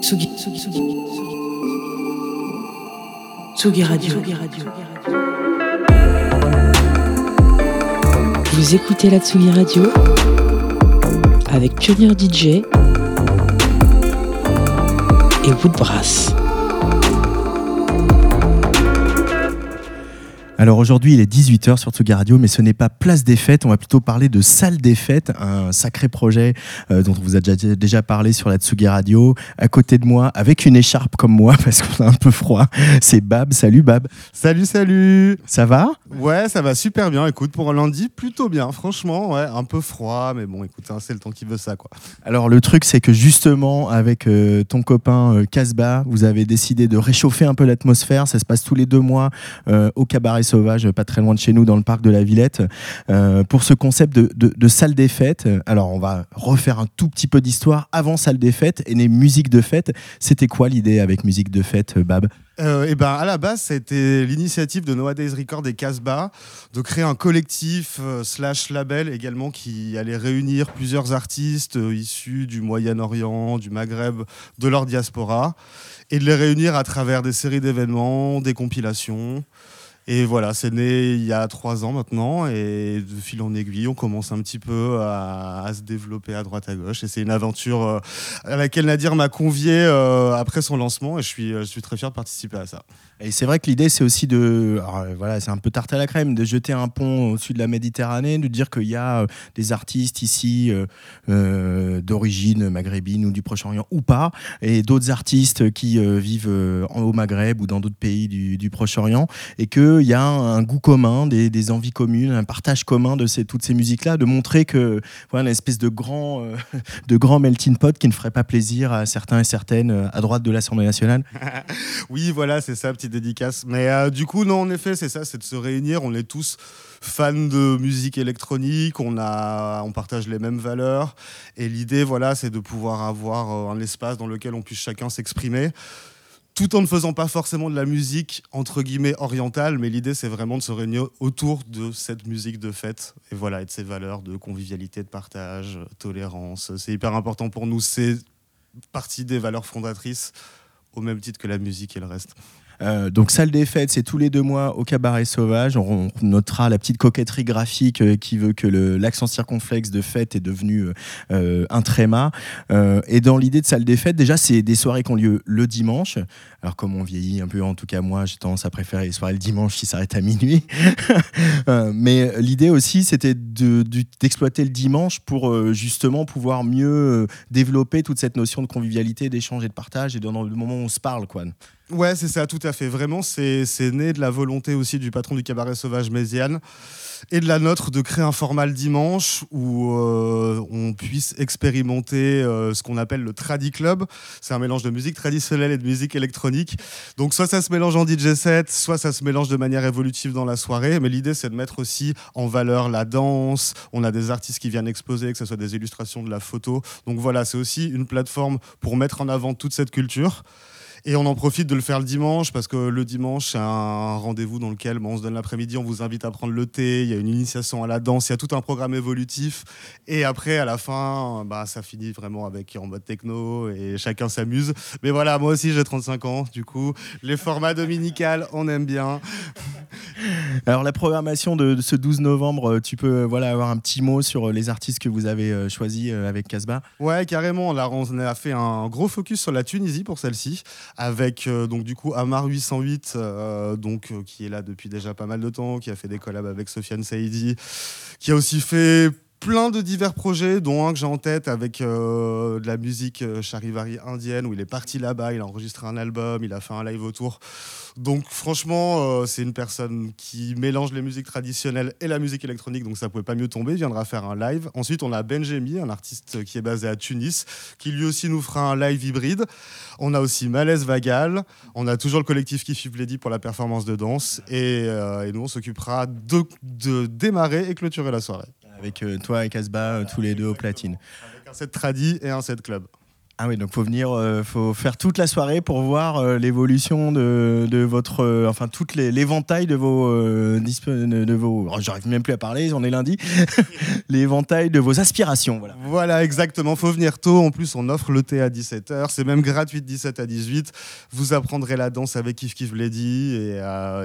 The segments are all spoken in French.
Tsugi, Tsugi, Tsugi, Tsugi Radio. Vous écoutez la Tsugi Radio avec Pionnier DJ et Woodbrass. Alors aujourd'hui, il est 18h sur Tsugi Radio, mais ce n'est pas place des fêtes, on va plutôt parler de salle des fêtes, un sacré projet euh, dont on vous a déjà, déjà parlé sur la Tsugi Radio. À côté de moi, avec une écharpe comme moi, parce qu'on a un peu froid, c'est Bab. Salut Bab. Salut, salut Ça va? Ouais, ça va super bien. Écoute, pour un lundi, plutôt bien. Franchement, ouais, un peu froid, mais bon, écoute, hein, c'est le temps qui veut ça, quoi. Alors le truc, c'est que justement, avec euh, ton copain euh, Casbah, vous avez décidé de réchauffer un peu l'atmosphère. Ça se passe tous les deux mois euh, au Cabaret Sauvage, pas très loin de chez nous, dans le parc de la Villette, euh, pour ce concept de, salle des fêtes. Alors on va refaire un tout petit peu d'histoire avant salle des fêtes et les musiques de fête. C'était quoi l'idée avec musique de fête, Bab? Euh, et ben, à la base, c'était l'initiative de Nowadays Record et Casbah de créer un collectif euh, slash label également qui allait réunir plusieurs artistes euh, issus du Moyen-Orient, du Maghreb, de leur diaspora, et de les réunir à travers des séries d'événements, des compilations. Et voilà, c'est né il y a trois ans maintenant, et de fil en aiguille, on commence un petit peu à, se développer à droite à gauche. Et c'est une aventure euh, à laquelle Nadir m'a convié euh, après son lancement, et je suis, je suis très fier de participer à ça. Et c'est vrai que l'idée, c'est aussi de. alors, euh, voilà, c'est un peu tarte à la crème, de jeter un pont au-dessus de la Méditerranée, de dire qu'il y a euh, des artistes ici euh, d'origine maghrébine ou du Proche-Orient ou pas, et d'autres artistes qui euh, vivent en- au Maghreb ou dans d'autres pays du, Proche-Orient, et qu'il y a un, goût commun, des, envies communes, un partage commun de toutes ces musiques-là, de montrer que voilà, une espèce de grand, de grand melting pot qui ne ferait pas plaisir à certains et certaines à droite de l'Assemblée nationale. Oui, voilà, c'est ça, petite dédicace. Mais euh, du coup, non, en effet, c'est ça, c'est de se réunir. On est tous fans de musique électronique, on, a, on partage les mêmes valeurs. Et l'idée, voilà, c'est de pouvoir avoir euh, un espace dans lequel on puisse chacun s'exprimer. Tout en ne faisant pas forcément de la musique entre guillemets orientale, mais l'idée c'est vraiment de se réunir autour de cette musique de fête et voilà et de ces valeurs de convivialité, de partage, tolérance. C'est hyper important pour nous. C'est partie des valeurs fondatrices au même titre que la musique et le reste. Euh, donc salle des fêtes, c'est tous les deux mois au cabaret sauvage. On, notera la petite coquetterie graphique euh, qui veut que l'accent circonflexe de fête est devenu euh, un tréma. Et dans l'idée de salle des fêtes, déjà c'est des soirées qui ont lieu le dimanche. Alors comme on vieillit un peu, en tout cas moi, j'ai tendance à préférer les soirées le dimanche qui s'arrêtent à minuit. Mais l'idée aussi, c'était d'exploiter le dimanche pour justement pouvoir mieux développer toute cette notion de convivialité, d'échange et de partage, et dans le moment où on se parle, quoi. Ouais, c'est ça, tout à fait. Vraiment, c'est né de la volonté aussi du patron du cabaret sauvage Méziane et de la nôtre de créer un format le dimanche où euh, on puisse expérimenter euh, ce qu'on appelle le Tradi Club. C'est un mélange de musique traditionnelle et de musique électronique. Donc, soit ça se mélange en DJ set, soit ça se mélange de manière évolutive dans la soirée. Mais l'idée, c'est de mettre aussi en valeur la danse. On a des artistes qui viennent exposer, que ce soit des illustrations, de la photo. Donc, voilà, c'est aussi une plateforme pour mettre en avant toute cette culture. Et on en profite de le faire le dimanche parce que le dimanche, c'est un rendez-vous dans lequel bon, on se donne l'après-midi, on vous invite à prendre le thé, il y a une initiation à la danse, il y a tout un programme évolutif. Et après, à la fin, bah, ça finit vraiment avec en mode techno et chacun s'amuse. Mais voilà, moi aussi j'ai 35 ans, du coup, les formats dominicales, on aime bien. Alors la programmation de, ce 12 novembre, euh, tu peux euh, voilà avoir un petit mot sur euh, les artistes que vous avez choisis avec Casbah? Ouais, carrément. On a fait un gros focus sur la Tunisie pour celle-ci, avec donc du coup Amar 808, euh, donc qui est là depuis déjà pas mal de temps, qui a fait des collabs avec Sofiane Saidi, qui a aussi fait plein de divers projets, dont un que j'ai en tête avec euh, de la musique euh, charivari indienne, où il est parti là-bas, il a enregistré un album, il a fait un live autour. Donc franchement, euh, c'est une personne qui mélange les musiques traditionnelles et la musique électronique, donc ça pouvait pas mieux tomber. Il viendra faire un live. Ensuite, on a Benjemi, un artiste qui est basé à Tunis, qui lui aussi nous fera un live hybride. On a aussi Malaise Vagal. On a toujours le collectif Kiff Lady pour la performance de danse. Et, nous, on s'occupera de démarrer et clôturer la soirée. Avec euh, toi et Casbah, euh, tous les deux au platine. Avec un set tradi et un set club. Ah oui, donc faut venir, euh, faut faire toute la soirée pour voir euh, l'évolution de, de, votre, euh, enfin toute l'éventail de vos, de vos, oh, j'arrive même plus à parler, on est lundi, l'éventail de vos aspirations. Voilà. voilà, exactement. Faut venir tôt. En plus, on offre le thé à 17h. C'est même gratuit de 17 à 18. Vous apprendrez la danse avec Kif Kif l'a dit et,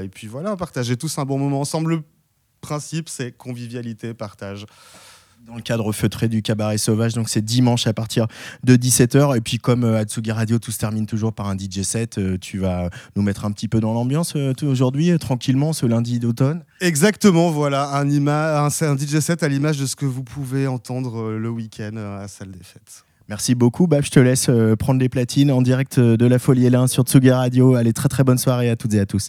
et puis voilà, partagez tous un bon moment ensemble. Le principe, c'est convivialité, partage dans le cadre feutré du cabaret sauvage. Donc c'est dimanche à partir de 17h. Et puis comme euh, Atsugi Radio, tout se termine toujours par un DJ set, euh, tu vas nous mettre un petit peu dans l'ambiance euh, aujourd'hui, tranquillement, ce lundi d'automne? Exactement, voilà, un, un, un DJ set à l'image de ce que vous pouvez entendre le week-end à Salle des Fêtes. Merci beaucoup. Bab, je te laisse prendre les platines en direct de la Folie L1 sur Tsugi Radio. Allez, très très bonne soirée à toutes et à tous.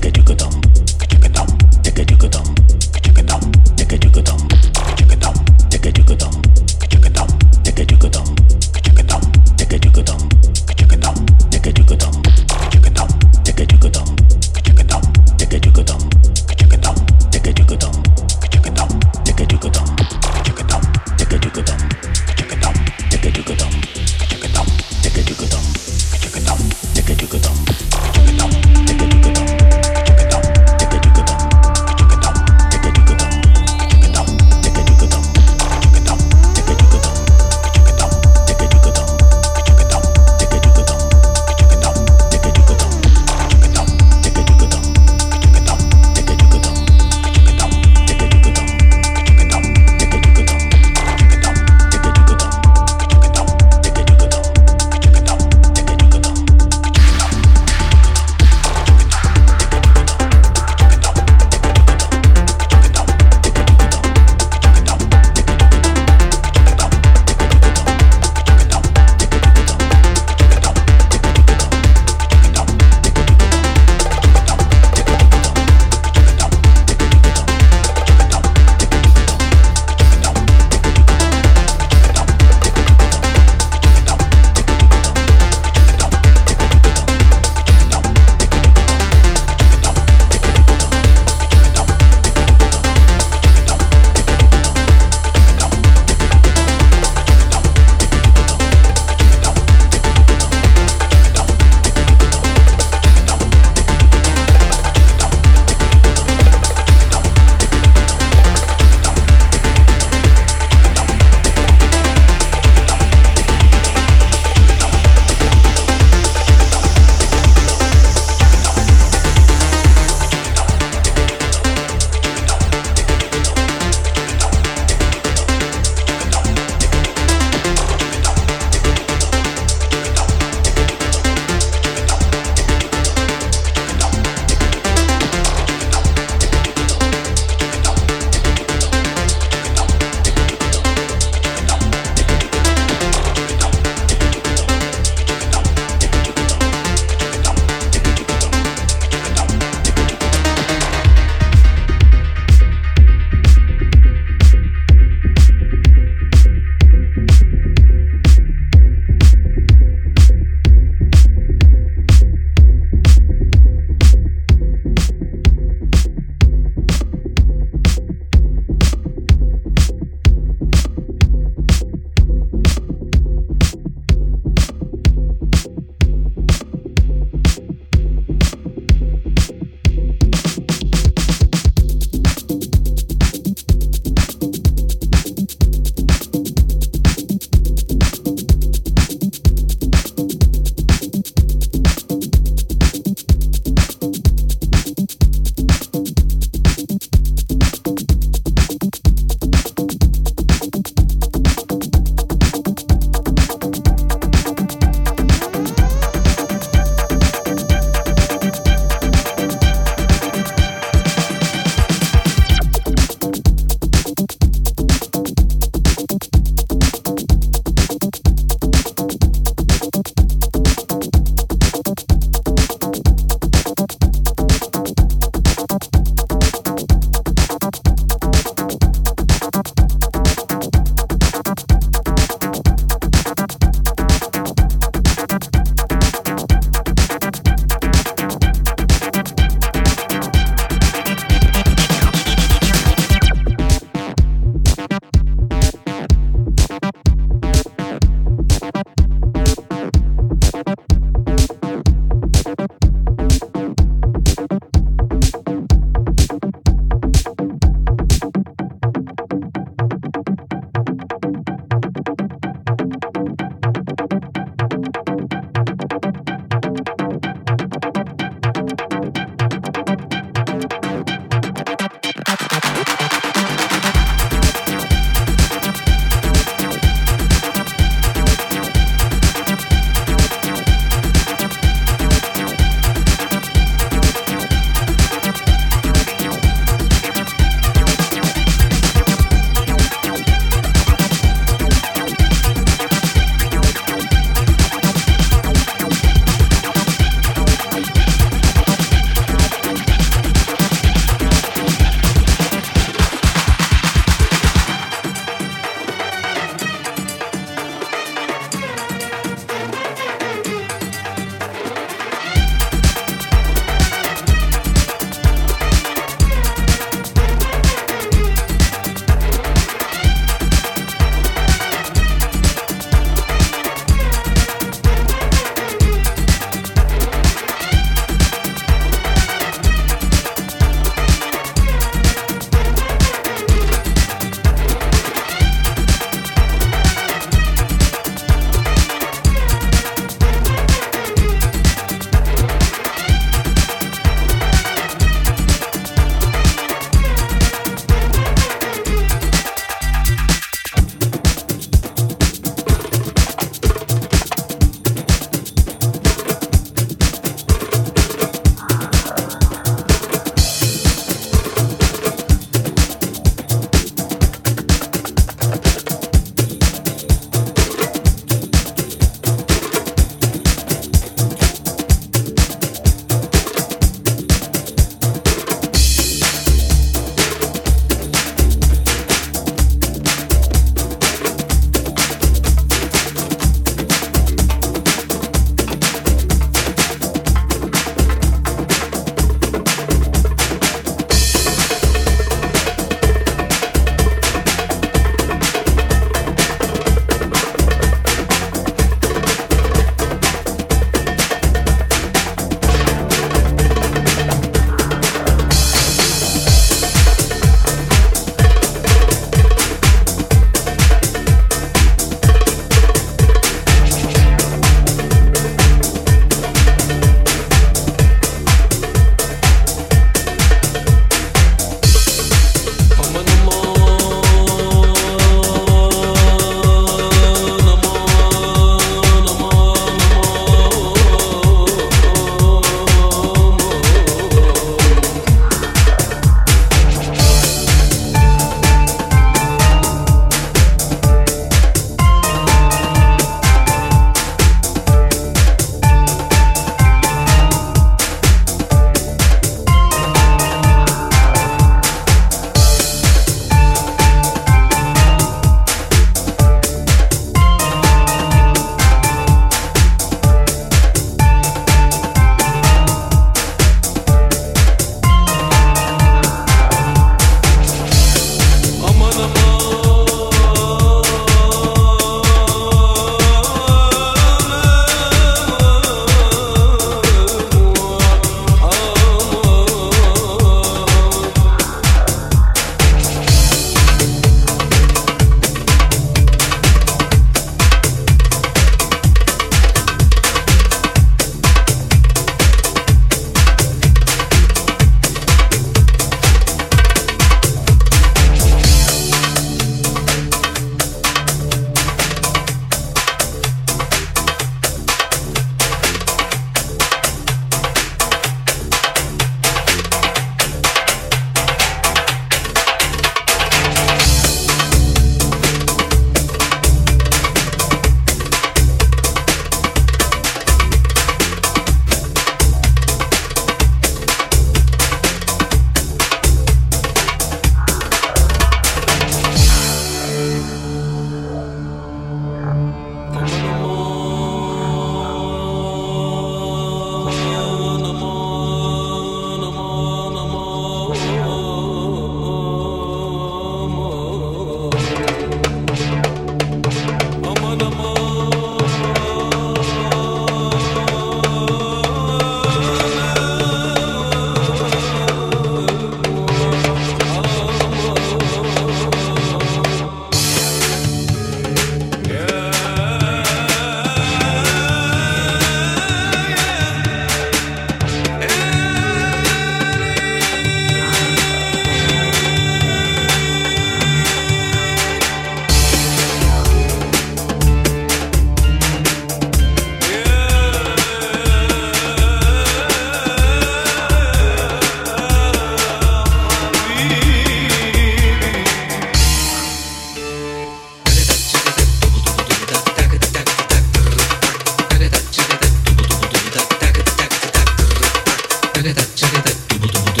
チャゲタチャゲタドボドド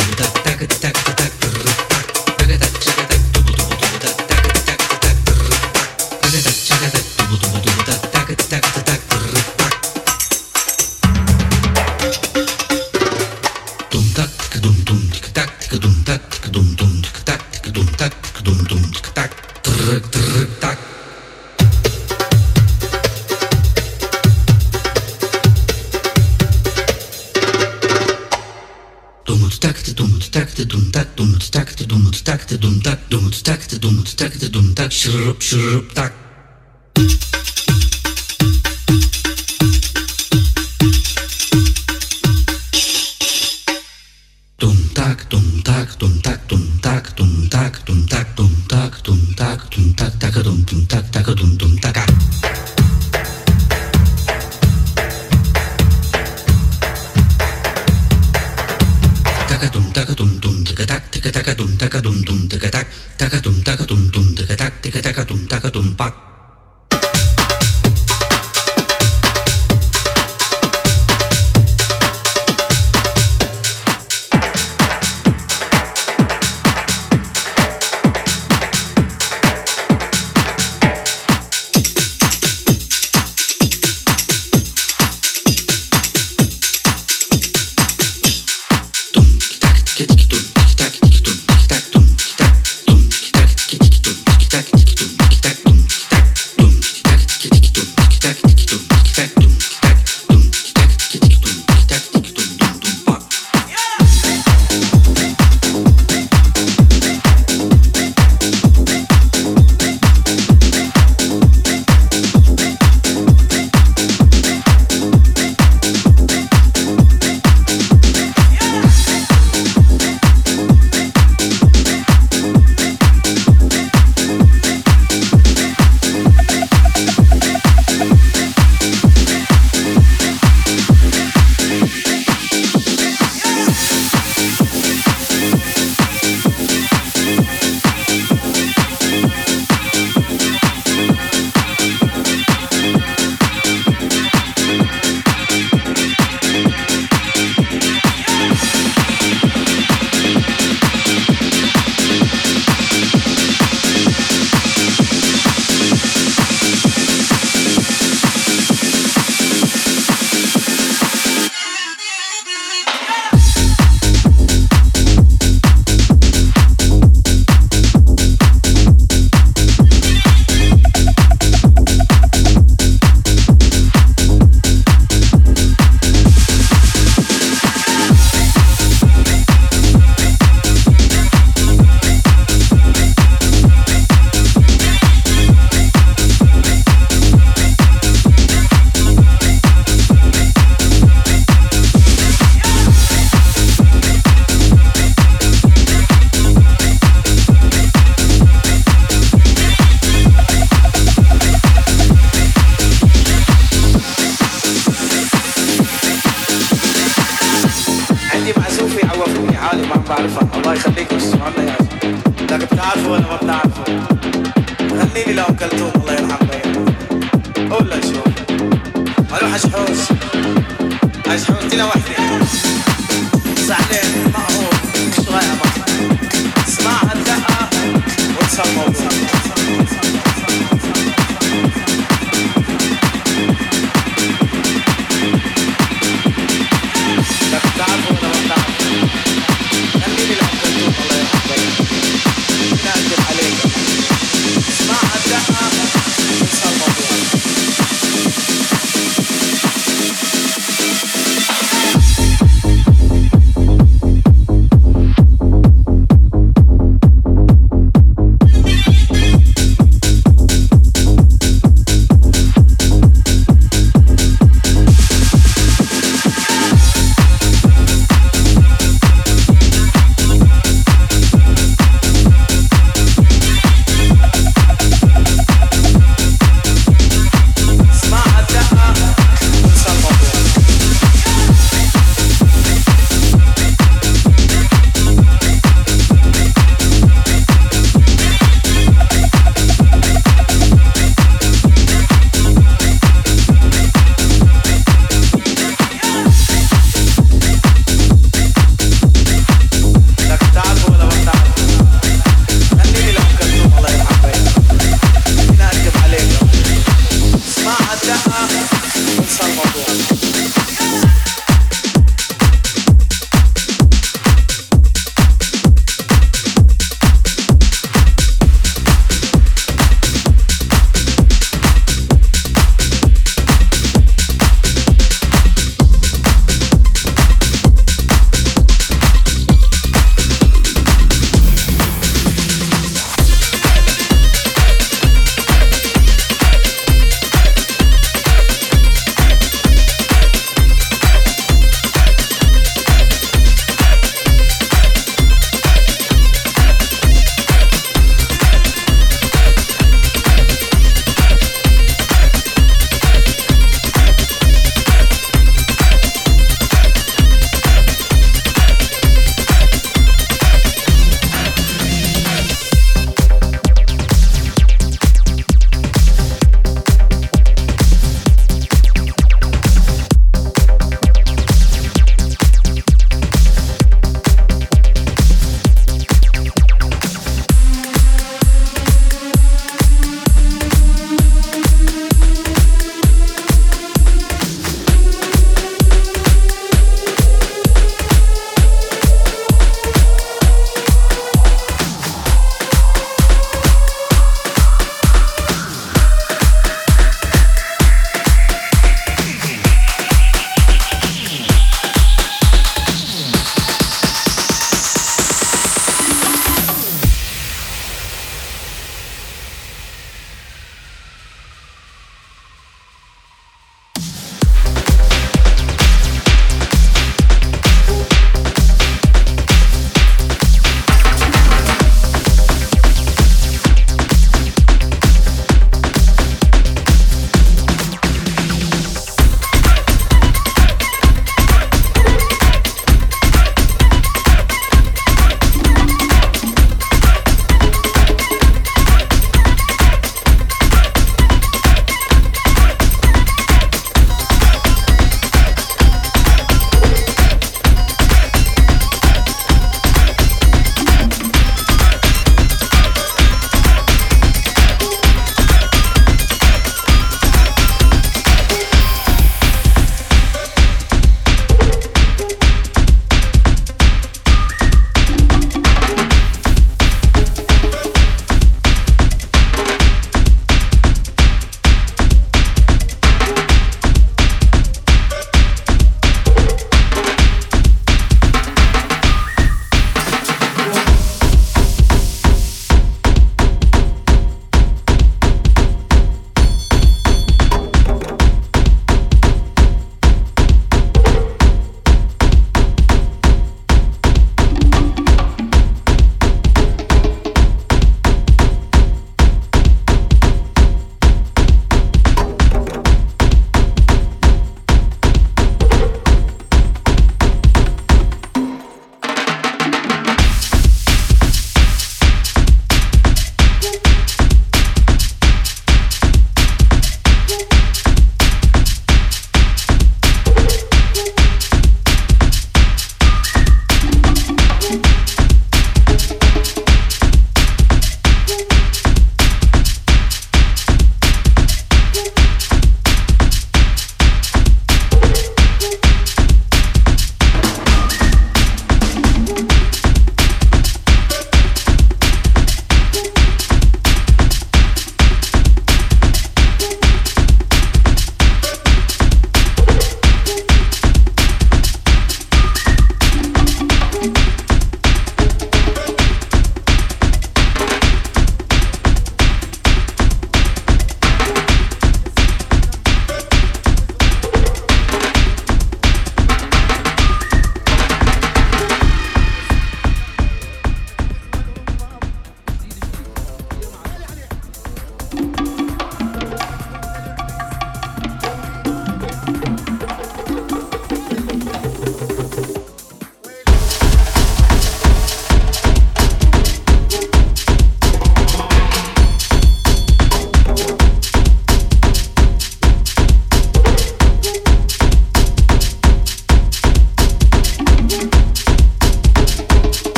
schrupp, schrupp,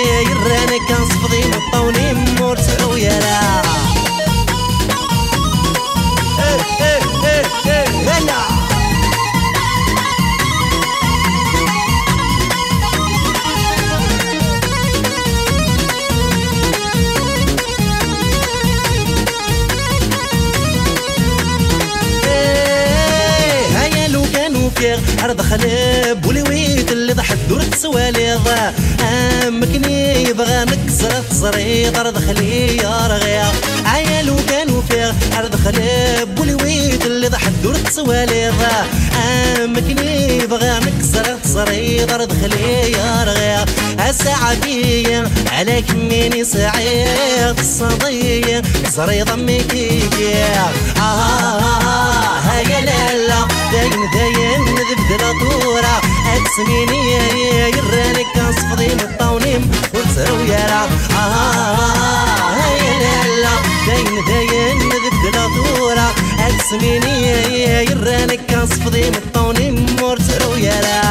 يرانا كنصفضي نطوني مور سعويا راه عرض خلاب ولويت اللي ضحت دورت سواليض عمكني يبغى نكسر تزريط أرض خليه رغيا عيال وكانوا فيه أرض خليب والويت اللي ضحك دور التواليض عمكني يبغى نكسر تزريط أرض خليه رغيا الساعة على كميني سعيد. الصدية زري ضمي كيكي آه آه آه هيا لالا داين داين نذبذل طورة أكسميني يا يرانك اصفضي الطونيم وتسرو يرا آه هاي الهلا داين داين نذبد لطورة هاد سميني يرانك كنصفضي من الطونيم ورترو يرا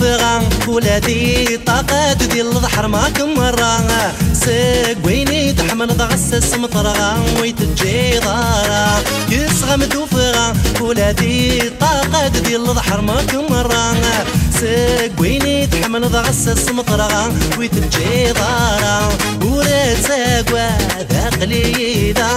فغان ولادي طاقة دي الظحر ما مرة سيق ويني تحمل ضغس مطرغا ويتجي ضارا يسغم دوفغا ولادي طاقة دي الظحر ما مرة سيق ويني تحمل ضغس مطرغا ويتجي ضارا ورد ساق وذا قليدا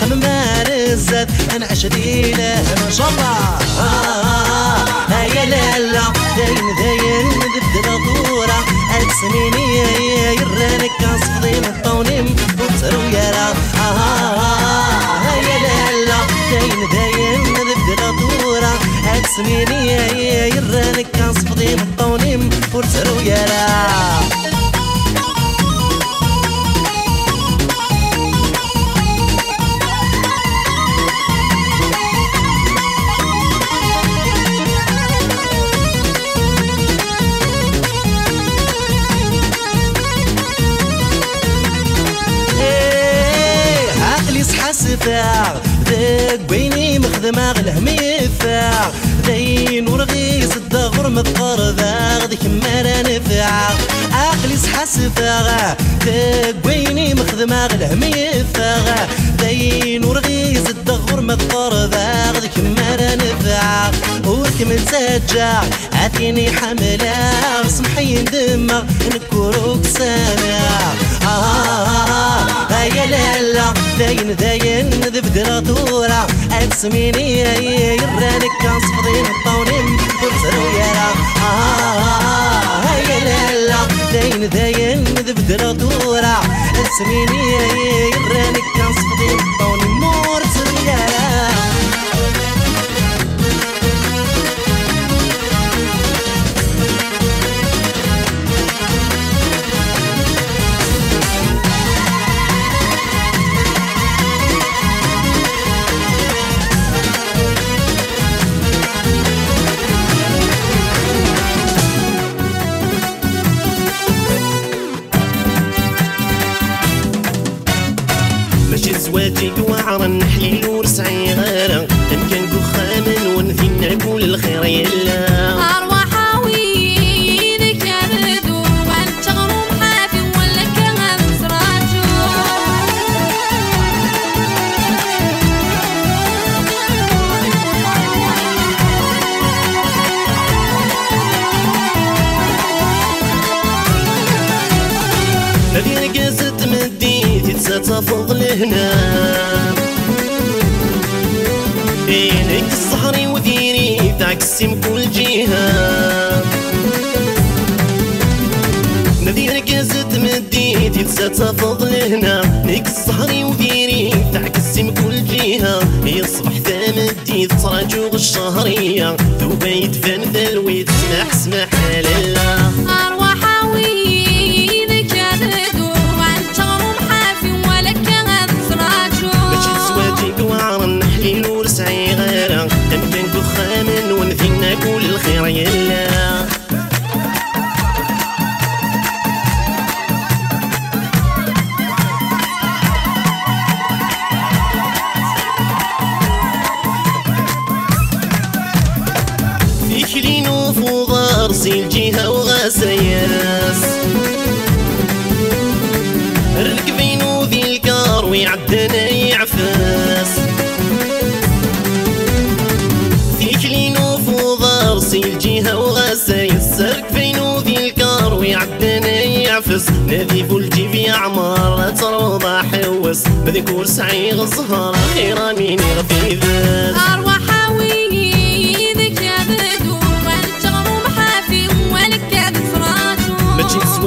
خمار الزاد أنا عشدي له ما شاء الله آه آه آه يا آه داين داير نبدل غورة ألف سنين يا يرانك كاسفضي مطوني وترو آه يا لالا داير نبدل يا يرانك الثاغ ذاك بيني مخدمة غلهمي الثاغ ذين ورغي صدق غرم الضر ذاغ ذيك مرا نفاع عقلي سحس ثاغ ذاك بيني مخدمة غلهمي الثاغ ذين ورغي صدق غرم الضر ذاغ ذيك نفاع نفاغ وركم نسجع عاتيني حملة سمحي ندمغ نكروك سامع. آه آه آه آه, آه، يا لالا. ذاين ذاين ذب دراتورا اسميني يرانك كان صفرين الطونين. فرس رويرا آه،, آه،, آه يا لالا ذاين ذاين ذب دراتورا اسميني يرانك تاتي قوعرا نحلي الورس عيارا تمكن كخاما كل نعبو للخير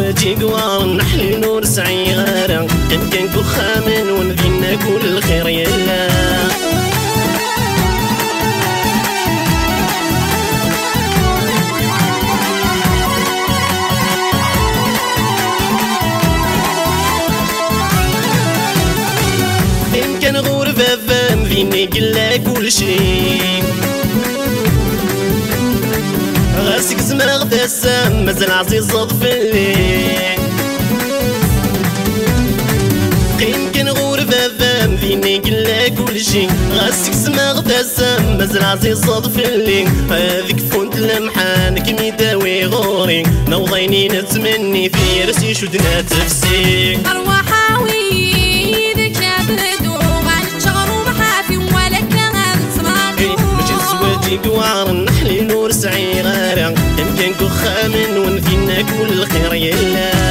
زواجي قوار نحلي نور سعي غارة كان كان كخامن ونذينا كل الخير يلا. كان غربة فام فيني قلا كل شي راسك زماغ تسام مازال عزيز ضفلي قيم كان غور بابام فيني قلا كلشي غاسك زماغ تسام مازال عزيز ضفلي هاذيك فونت لمحان كمي يداوي غوري. نوضيني نتمني في راسي شدنا تفسي. ارواحاوي وعر النحل نور سعيره كل خير يلاه